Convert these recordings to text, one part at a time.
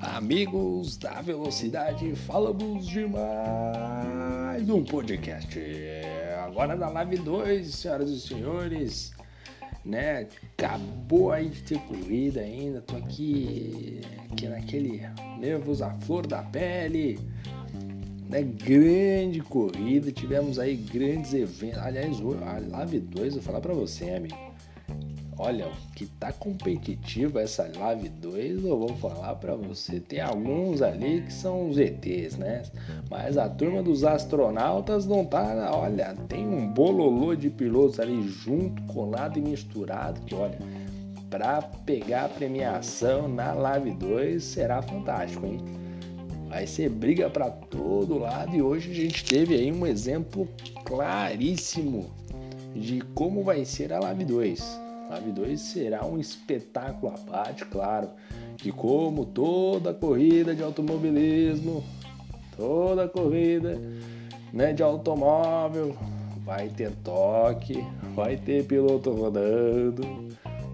Amigos da Velocidade, falamos de mais um podcast. Agora na live 2, senhoras e senhores, né? Acabou aí de ter corrida ainda, tô aqui, aqui naquele nervos à flor da pele, né? Grande corrida, tivemos aí grandes eventos. Aliás, a live 2, vou falar para você, amigo Olha, que tá competitiva essa Live 2, eu vou falar para você. Tem alguns ali que são os ETs, né? Mas a turma dos astronautas não tá. Olha, tem um bololô de pilotos ali junto, colado e misturado. Que olha, para pegar a premiação na Live 2 será fantástico, hein? Vai ser briga para todo lado e hoje a gente teve aí um exemplo claríssimo de como vai ser a Live 2 Live 2 será um espetáculo à parte, claro, que como toda corrida de automobilismo, toda corrida né, de automóvel, vai ter toque, vai ter piloto rodando,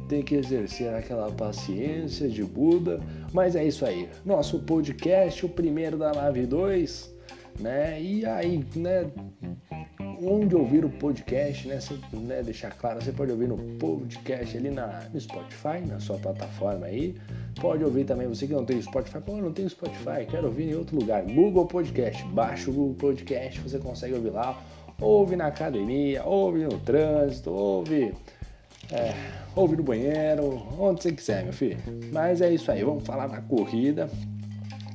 tem que exercer aquela paciência de Buda, mas é isso aí. Nosso podcast, o primeiro da Live 2, né? E aí, né? Onde ouvir o podcast, né? Você, né? Deixar claro, você pode ouvir no podcast ali na, no Spotify, na sua plataforma aí. Pode ouvir também, você que não tem Spotify, pô, não tem Spotify, quero ouvir em outro lugar. Google Podcast, baixa o Google Podcast, você consegue ouvir lá. Ouve na academia, ouve no trânsito, ouve, é, ouve no banheiro, onde você quiser, meu filho. Mas é isso aí, vamos falar da corrida,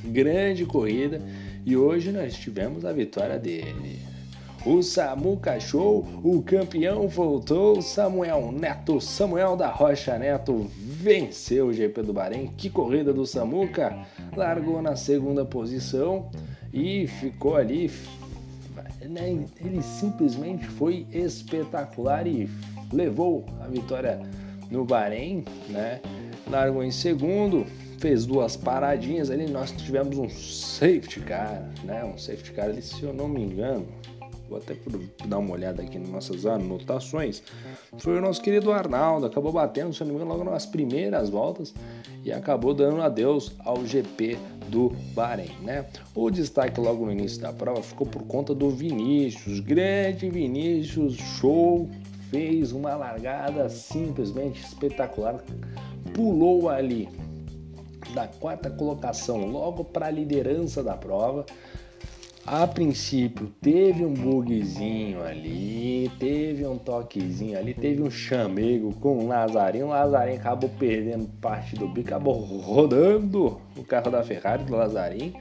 grande corrida. E hoje nós tivemos a vitória dele. O Samuca Show, o campeão voltou, Samuel Neto, Samuel da Rocha Neto venceu o GP do Bahrein. Que corrida do Samuca! Largou na segunda posição e ficou ali. Né, ele simplesmente foi espetacular e levou a vitória no Bahrein, né? Largou em segundo, fez duas paradinhas ali. Nós tivemos um safety car, né? Um safety car ali, se eu não me engano, vou até dar uma olhada aqui nas nossas anotações, foi o nosso querido Arnaldo, acabou batendo, se não me engano, logo nas primeiras voltas e acabou dando adeus ao GP do Bahrein, né? O destaque logo no início da prova ficou por conta do Vinícius, grande Vinícius, show, fez uma largada simplesmente espetacular, pulou ali da quarta colocação logo para a liderança da prova, a princípio teve um bugzinho ali, teve um toquezinho ali, teve um chamego com o Lazarinho. O Lazarinho acabou perdendo parte do bico, acabou rodando o carro da Ferrari do Lazarinho.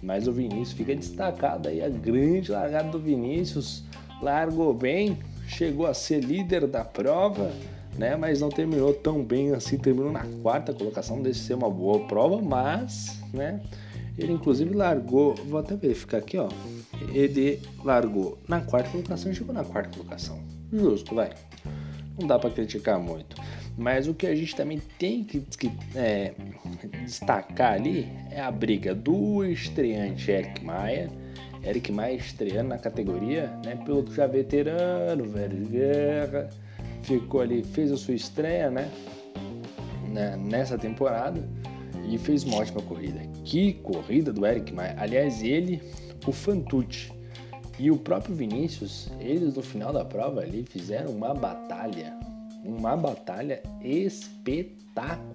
Mas o Vinícius fica destacado aí, a grande largada do Vinícius. Largou bem, chegou a ser líder da prova, né? Mas não terminou tão bem assim, terminou na quarta colocação, deve ser uma boa prova, mas, né? Ele inclusive largou, vou até verificar aqui, ó. Ele largou na quarta colocação e chegou na quarta colocação. Justo, vai. Não dá para criticar muito. Mas o que a gente também tem que, que é, destacar ali é a briga do estreante Eric Maia. Eric Maia estreando na categoria, né? Piloto já veterano, velho de guerra. Ficou ali, fez a sua estreia, né? né nessa temporada e fez uma ótima corrida. Que corrida do Eric Maia. Aliás, ele, o Fantucci e o próprio Vinícius, eles no final da prova ali fizeram uma batalha, uma batalha espetacular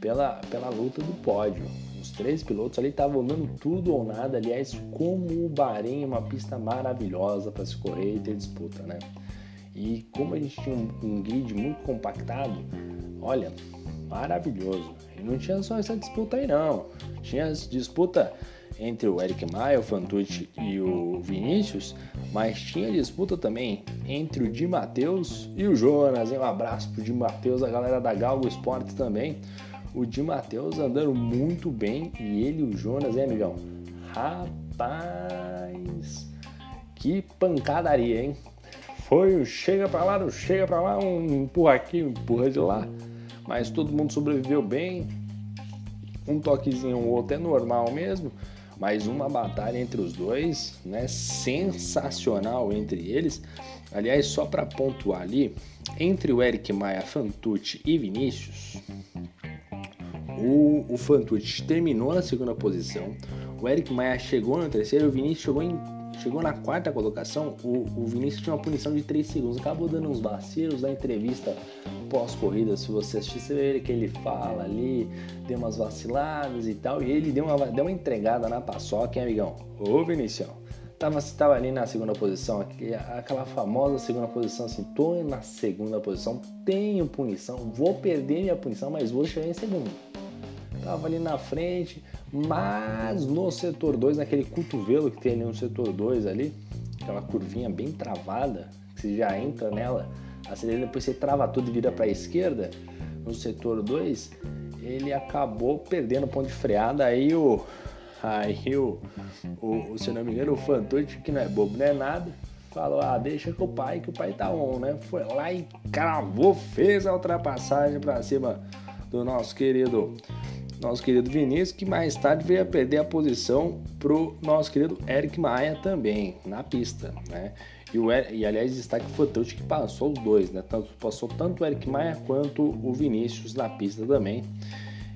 pela, pela luta do pódio. Os três pilotos ali estavam dando tudo ou nada. Aliás, como o Bahrein é uma pista maravilhosa para se correr e ter disputa, né? E como a gente tinha um, um grid muito compactado, olha, maravilhoso. E não tinha só essa disputa aí não. Tinha disputa entre o Eric Maia, o Fantucci e o Vinícius, mas tinha disputa também entre o Di Matheus e o Jonas. Um abraço pro Di Matheus, a galera da Galgo Esportes também. O Di Matheus andando muito bem e ele e o Jonas, hein, amigão? Rapaz, que pancadaria, hein? Foi o chega pra lá, não chega pra lá, um empurra aqui, um empurra de lá mas todo mundo sobreviveu bem. Um toquezinho ou outro é normal mesmo, mas uma batalha entre os dois, né? Sensacional entre eles. Aliás, só para pontuar ali, entre o Eric Maia, Fantucci e Vinícius, o, o Fantucci terminou na segunda posição, o Eric Maia chegou na terceira o Vinícius chegou, em, chegou na quarta colocação. O, o Vinícius tinha uma punição de 3 segundos, acabou dando uns vacilos na entrevista pós-corrida. Se você assistir, você vê que ele fala ali, deu umas vaciladas e tal, e ele deu uma, deu uma entregada na paçoca, hein, amigão? Ô Vinícius, tava, tava ali na segunda posição, aquela famosa segunda posição, assim, tô na segunda posição, tenho punição, vou perder minha punição, mas vou chegar em segundo tava ali na frente, mas no setor 2, naquele cotovelo que tem ali no setor 2 ali, aquela curvinha bem travada, que você já entra nela, acelera, depois você trava tudo e vira para a esquerda, no setor 2, ele acabou perdendo o ponto de freada, aí o aí o, o, se não me engano, o Fantoche, que não é bobo, não é nada, falou, ah, deixa com o pai, que o pai tá on, né? Foi lá e cravou, fez a ultrapassagem para cima do nosso querido nosso querido Vinícius, que mais tarde veio a perder a posição pro nosso querido Eric Maia também, na pista, né? E, o, e aliás, destaque foi o que passou os dois, né? Tanto, passou tanto o Eric Maia quanto o Vinícius na pista também.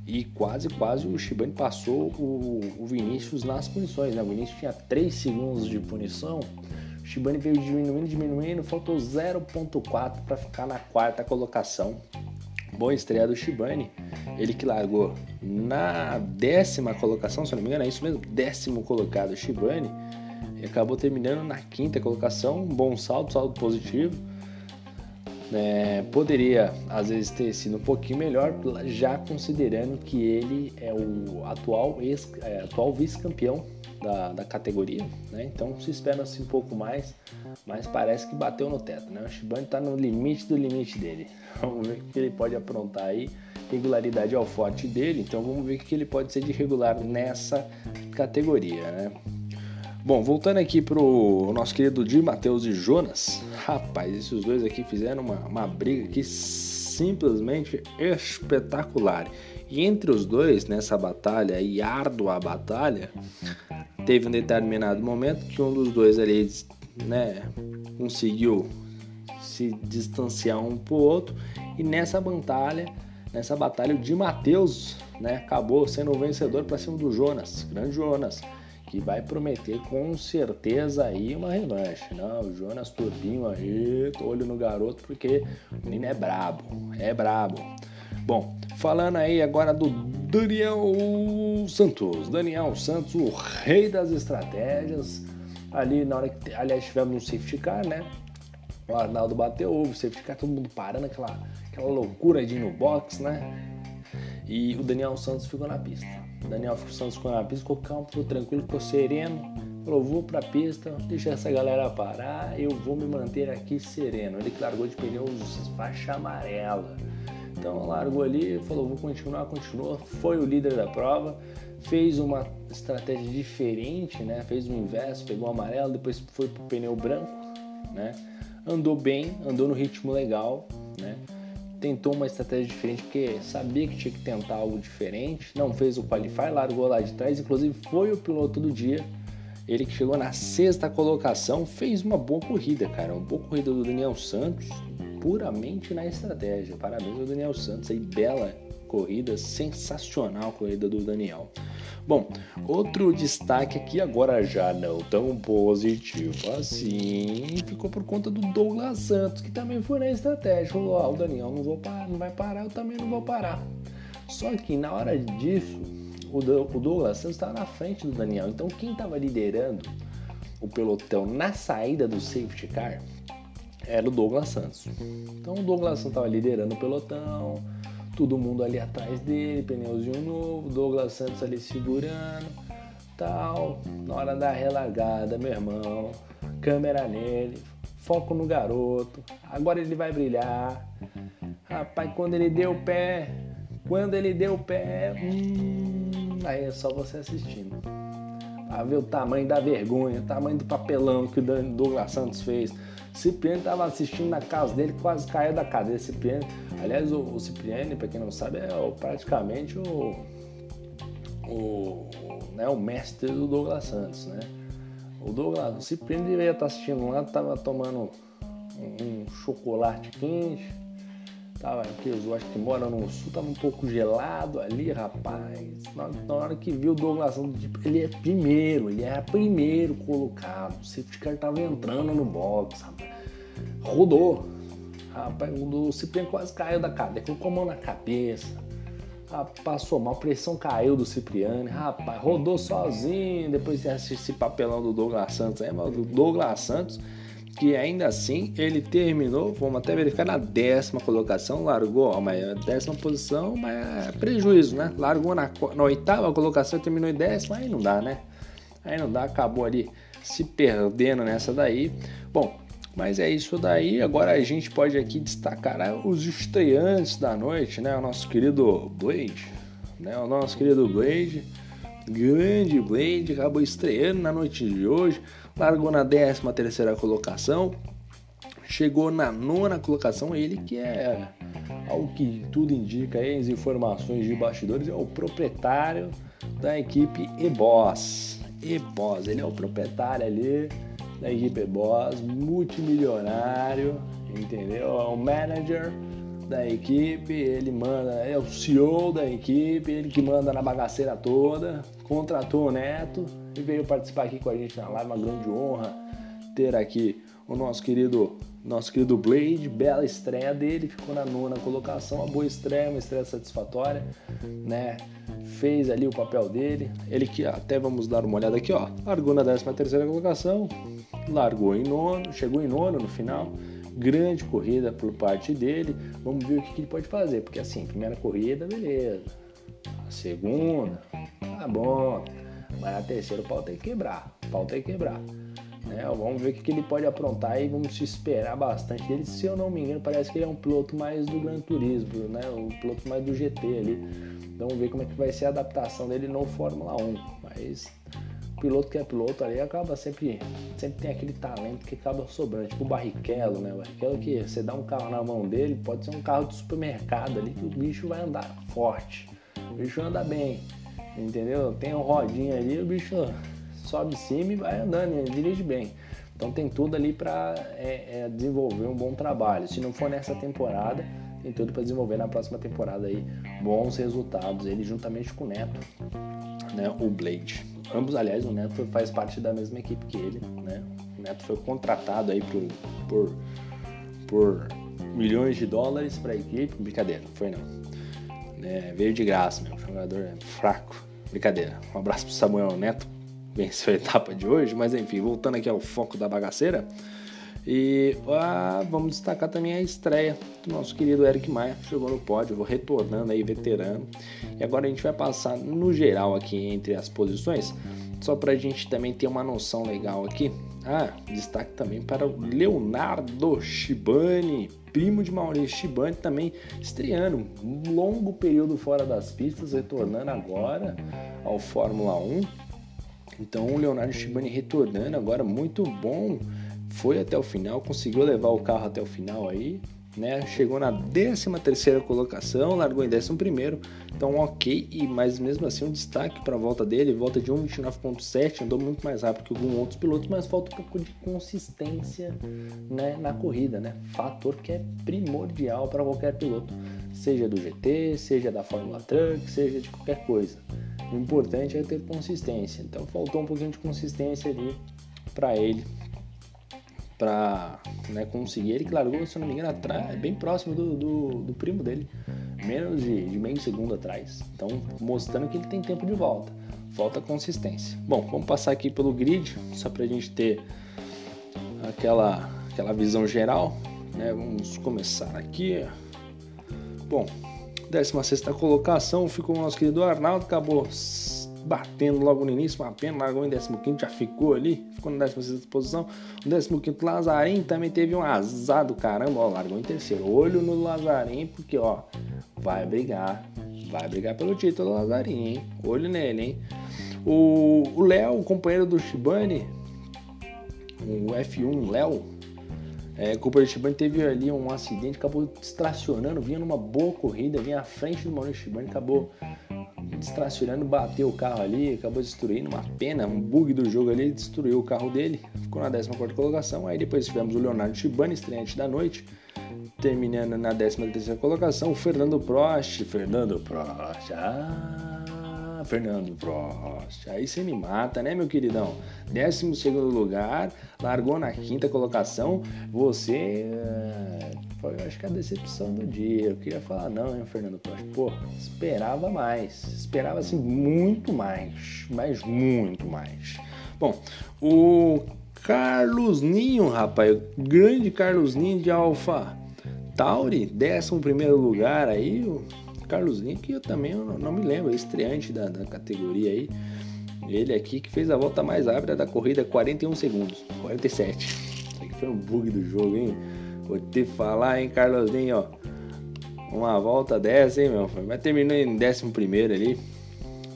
E quase, quase o Shibane passou o, o Vinícius nas punições, né? O Vinícius tinha 3 segundos de punição, o Shibane veio diminuindo, diminuindo, faltou 0.4 para ficar na quarta colocação boa estreia do Shibane. Ele que largou na décima colocação, se não me engano, é isso mesmo, décimo colocado Shibane. E acabou terminando na quinta colocação, um bom salto, salto positivo. É, poderia às vezes ter sido um pouquinho melhor, já considerando que ele é o atual, é, atual vice-campeão da, da categoria, né? Então se espera assim um pouco mais, mas parece que bateu no teto, né? O Shibane está no limite do limite dele. Vamos ver o que ele pode aprontar aí. Regularidade é o forte dele, então vamos ver o que ele pode ser de regular nessa categoria, né? Bom, voltando aqui pro nosso querido Di Matheus e Jonas, rapaz, esses dois aqui fizeram uma, uma briga aqui simplesmente espetacular. E entre os dois, nessa batalha e árdua batalha, teve um determinado momento que um dos dois ali, né, conseguiu se distanciar um pro outro e nessa batalha, nessa batalha o Di Matheus, né, acabou sendo o vencedor para cima do Jonas, grande Jonas, que vai prometer com certeza aí uma revanche. Não, o Jonas Turbinho aí, olho no garoto porque o menino é brabo, é brabo. Bom, falando aí agora do Daniel Santos. Daniel Santos, o rei das estratégias. Ali na hora que, aliás, tivemos um safety car, né? O Arnaldo bateu o safety car, todo mundo parando, aquela, aquela loucura de ir no box, né? E o Daniel Santos ficou na pista. Daniel Santos ficou na pista, ficou calmo, ficou tranquilo, ficou sereno. Falou, vou pra pista, deixa essa galera parar, eu vou me manter aqui sereno. Ele largou de pneus faixa amarela então largou ali, falou vou continuar, continuou, foi o líder da prova, fez uma estratégia diferente, né? Fez o inverso, pegou o amarelo, depois foi pro pneu branco, né? Andou bem, andou no ritmo legal, né? Tentou uma estratégia diferente porque sabia que tinha que tentar algo diferente, não fez o qualify, largou lá de trás, inclusive foi o piloto do dia. Ele que chegou na sexta colocação, fez uma boa corrida, cara, uma boa corrida do Daniel Santos, puramente na estratégia. Parabéns ao Daniel Santos aí, bela corrida, sensacional a corrida do Daniel. Bom, outro destaque aqui agora já não tão positivo assim, ficou por conta do Douglas Santos, que também foi na estratégia. Falou, ó, o Daniel não, vou parar, não vai parar, eu também não vou parar. Só que na hora disso, o Douglas Santos estava na frente do Daniel. Então quem estava liderando o pelotão na saída do safety car era o Douglas Santos. Então o Douglas Santos estava liderando o pelotão, todo mundo ali atrás dele, pneuzinho novo, Douglas Santos ali segurando, tal. Na hora da relargada, meu irmão, câmera nele, foco no garoto, agora ele vai brilhar. Rapaz, quando ele deu o pé, quando ele deu o pé, hum, aí é só você assistindo. Pra ver o tamanho da vergonha, o tamanho do papelão que o Douglas Santos fez Cipriano estava assistindo na casa dele, quase caiu da cadeira. Cipriano, aliás, o, o Cipriano, para quem não sabe, é o, praticamente o, o, né, o mestre do Douglas Santos, né? O Douglas, o Cipriano deveria estar assistindo lá, estava tomando um chocolate quente. Tava aqueles, eu acho que mora no sul, tava um pouco gelado ali, rapaz. Na, na hora que viu o Douglas Santos, ele é primeiro, ele era primeiro colocado. O safety car tava entrando no box, rapaz. Rodou. Rapaz, o Cipriano quase caiu da cadeira, colocou a mão na cabeça. Rapaz, passou mal, pressão caiu do Cipriano. Rapaz, rodou sozinho depois esse papelão do Douglas Santos aí, mas o Douglas Santos que ainda assim ele terminou, vamos até verificar, na décima colocação, largou, mas é décima posição, mas é prejuízo, né? Largou na, na oitava colocação e terminou em décima, aí não dá, né? Aí não dá, acabou ali se perdendo nessa daí. Bom, mas é isso daí. Agora a gente pode aqui destacar né, os estreantes da noite, né? O nosso querido Blade, né? O nosso querido Blade, grande Blade, acabou estreando na noite de hoje largou na 13 terceira colocação, chegou na nona colocação, ele que é, ao que tudo indica aí, as informações de bastidores, é o proprietário da equipe E-Boss. E-Boss, ele é o proprietário ali da equipe E-Boss, multimilionário, entendeu? É o manager da equipe, ele manda, é o CEO da equipe, ele que manda na bagaceira toda, contratou o Neto e veio participar aqui com a gente na live, uma grande honra ter aqui o nosso querido nosso querido Blade, bela estreia dele, ficou na nona colocação, uma boa estreia, uma estreia satisfatória, né? Fez ali o papel dele, ele que até vamos dar uma olhada aqui, ó, largou na 13 terceira colocação, largou em nono, chegou em nono no final, grande corrida por parte dele. Vamos ver o que, ele pode fazer, porque assim, primeira corrida, beleza. A segunda, tá bom. Mas a terceira o pau tem que quebrar. O pau tem que quebrar. Né? Vamos ver o que, ele pode aprontar e vamos esperar bastante dele. Se eu não me engano, parece que ele é um piloto mais do Gran Turismo, né? Um piloto mais do GT ali. Então vamos ver como é que vai ser a adaptação dele no Fórmula 1. Mas piloto que é piloto ali acaba sempre, sempre tem aquele talento que acaba sobrando, tipo o Barrichello, né? O Barrichello que você dá um carro na mão dele, pode ser um carro de supermercado ali que o bicho vai andar forte, o bicho anda bem, entendeu? Tem um rodinho ali, o bicho sobe em cima e vai andando, dirige bem. Então tem tudo ali para é, é, desenvolver um bom trabalho. Se não for nessa temporada, tem tudo para desenvolver na próxima temporada aí bons resultados. Ele juntamente com o Neto, né, o Blade. Ambos, aliás, o Neto faz parte da mesma equipe que ele, né? O Neto foi contratado aí por, por, por milhões de dólares para a equipe. Brincadeira, foi não. É, veio de graça, meu. jogador é fraco. Brincadeira. Um abraço pro Samuel Neto. Venceu a etapa de hoje, mas enfim, voltando aqui ao foco da bagaceira. E ah, vamos destacar também a estreia do nosso querido Eric Maia, chegou no pódio, vou retornando aí, veterano. E agora a gente vai passar no geral aqui entre as posições, só para a gente também ter uma noção legal aqui. Ah, destaque também para o Leonardo Shibani, primo de Maurício Shibani, também estreando um longo período fora das pistas, retornando agora ao Fórmula 1. Então o Leonardo Shibani retornando agora, muito bom foi até o final, conseguiu levar o carro até o final aí, né? Chegou na 13 terceira colocação, largou em 11 primeiro, então ok, e mas mesmo assim um destaque para a volta dele, volta de 1,29.7, andou muito mais rápido que alguns outros pilotos, mas falta um pouco de consistência né, na corrida, né? Fator que é primordial para qualquer piloto, seja do GT, seja da Fórmula Truck, seja de qualquer coisa. O importante é ter consistência, então faltou um pouquinho de consistência ali para ele para né, conseguir. Ele que largou, se não me engano, atrás, bem próximo do, do, do primo dele, menos de, de, meio segundo atrás. Então, mostrando que ele tem tempo de volta. Falta consistência. Bom, vamos passar aqui pelo grid, só para a gente ter aquela, aquela visão geral. Né? Vamos começar aqui. Bom, 16 colocação ficou o nosso querido Arnaldo, acabou batendo logo no início, pena, largou em 15, já ficou ali, ficou na 16 posição. O 15 Lazarim também teve um azar do caramba, ó, largou em terceiro. Olho no Lazarim, porque ó, vai brigar, vai brigar pelo título Lazarim, hein? Olho nele, hein? O Léo, o companheiro do Shibane, o F1 Léo, é, companheiro do Shibane teve ali um acidente, acabou distracionando, vinha numa boa corrida, vinha à frente do Maurício Shibane, acabou distracionando, bateu o carro ali, acabou destruindo, uma pena, um bug do jogo ali, destruiu o carro dele, ficou na 14 colocação. Aí depois tivemos o Leonardo Shibani, estreante da noite, terminando na 13 colocação, o Fernando Prost, Fernando Prost, ah, Fernando Prost. Aí você me mata, né, meu queridão? 12 segundo lugar, largou na quinta colocação. Você eh, foi, acho que a decepção do dia. Eu queria falar, não, hein, Fernando Prost? Pô, esperava mais. Esperava, assim, muito mais. Mas muito mais. Bom, o Carlos Ninho, rapaz. O grande Carlos Ninho de Alfa Tauri, 11 primeiro lugar aí. Carlos Link, eu também não me lembro, é estreante da, da, categoria aí. Ele aqui que fez a volta mais rápida da corrida, 41 segundos, 47. Isso aqui foi um bug do jogo, hein? Vou te falar, hein, Carlosinho, ó. Uma volta dessa, hein, meu? Mas terminou em 11 ali.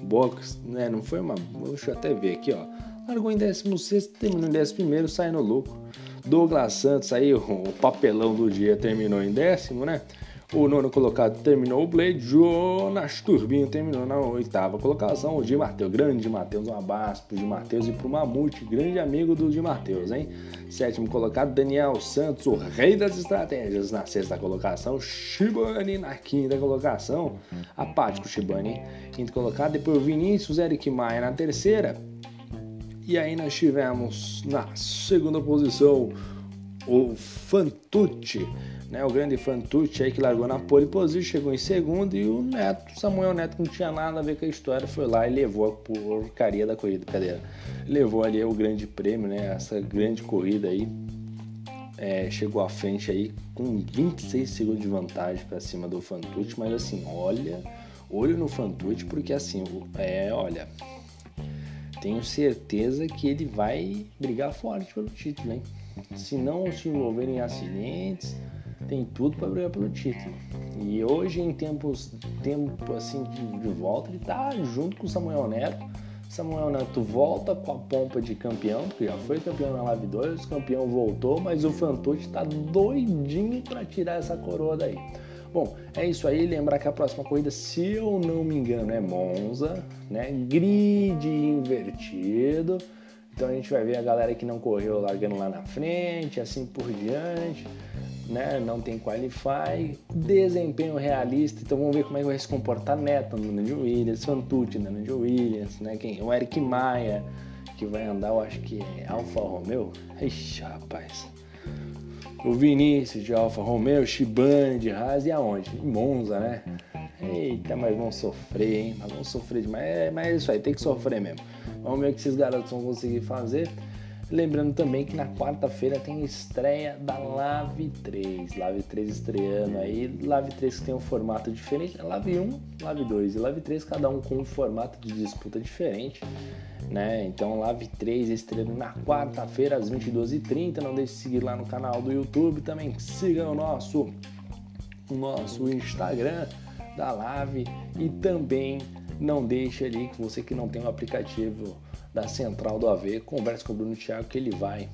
Box, né? Não foi uma. Deixa eu até ver aqui, ó. Largou em 16, terminou em 11, sai no lucro. Douglas Santos aí, o papelão do dia terminou em décimo, né? O nono colocado terminou o Blade, Jonas Turbinho terminou na oitava colocação. O Di Matheus, grande Di Matheus, um abraço pro Di Matheus e pro Mamute, grande amigo do Di Matheus, hein? Sétimo colocado, Daniel Santos, o rei das estratégias, na sexta colocação. Shibani na quinta colocação. Apático Shibani, quinto colocado. Depois o Vinícius Eric Maia na terceira. E aí nós tivemos na segunda posição o Fantucci né, o grande Fantucci aí que largou na pole position, chegou em segundo e o Neto, Samuel Neto, não tinha nada a ver com a história, foi lá e levou a porcaria da corrida, cadeira. Levou ali o grande prêmio, né, essa grande corrida aí. É, chegou à frente aí com 26 segundos de vantagem para cima do Fantucci, mas assim, olha, olho no Fantucci porque assim, é, olha, tenho certeza que ele vai brigar forte pelo título, hein? Se não se envolver em acidentes, tem tudo para brigar pelo título. E hoje, em tempos, tempo assim de, de volta, ele tá junto com o Samuel Neto. Samuel Neto volta com a pompa de campeão, porque já foi campeão na Live 2, o campeão voltou, mas o Fantucci tá doidinho para tirar essa coroa daí. Bom, é isso aí. Lembrar que a próxima corrida, se eu não me engano, é Monza, né? Grid invertido. Então a gente vai ver a galera que não correu largando lá na frente, assim por diante né? Não tem qualify, desempenho realista. Então vamos ver como é que vai se comportar Neto no Nando Williams, Fantucci no Nando Williams, né? Quem? O Eric Maia, que vai andar, eu acho que é Alfa Romeo. Ixi, rapaz. O Vinícius de Alfa Romeo, Shibane de Haas e aonde? Em Monza, né? Eita, mas vão sofrer, hein? Mas vão sofrer demais. É, mas é isso aí, tem que sofrer mesmo. Vamos ver o que esses garotos vão conseguir fazer. Lembrando também que na quarta-feira tem estreia da Lave 3. Lave 3 estreando aí. Lave 3 que tem um formato diferente. Lave 1, Lave 2 e Lave 3, cada um com um formato de disputa diferente. Né? Então, Lave 3 estreando na quarta-feira às 22h30. Não deixe de seguir lá no canal do YouTube. Também siga o nosso, o nosso Instagram da Lave. E também não deixe ali que você que não tem o um aplicativo da central do AV, converse com o Bruno Thiago que ele vai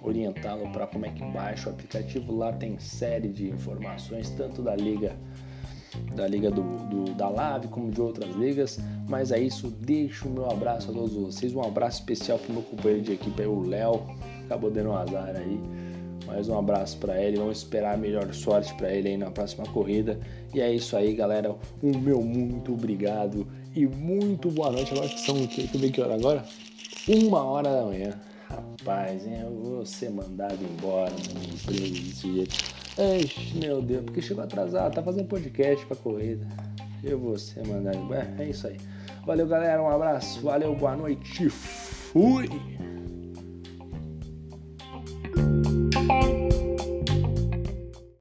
orientá-lo para como é que baixa o aplicativo. Lá tem série de informações, tanto da liga da liga do, do, da Lave como de outras ligas. Mas é isso, deixo o meu abraço a todos vocês. Um abraço especial para o meu companheiro de equipe, o Léo. Acabou dando um azar aí. Mais um abraço para ele. Vamos esperar a melhor sorte para ele aí na próxima corrida. E é isso aí, galera. Um meu muito obrigado e muito boa noite. Agora que são o quê? Que hora agora. Uma hora da manhã. Rapaz, hein? eu vou ser mandado embora minha empresa desse jeito. Meu Deus, porque chegou atrasado, tá fazendo podcast pra corrida. Eu vou ser mandado embora. É isso aí. Valeu, galera. Um abraço. Valeu, boa noite. Fui!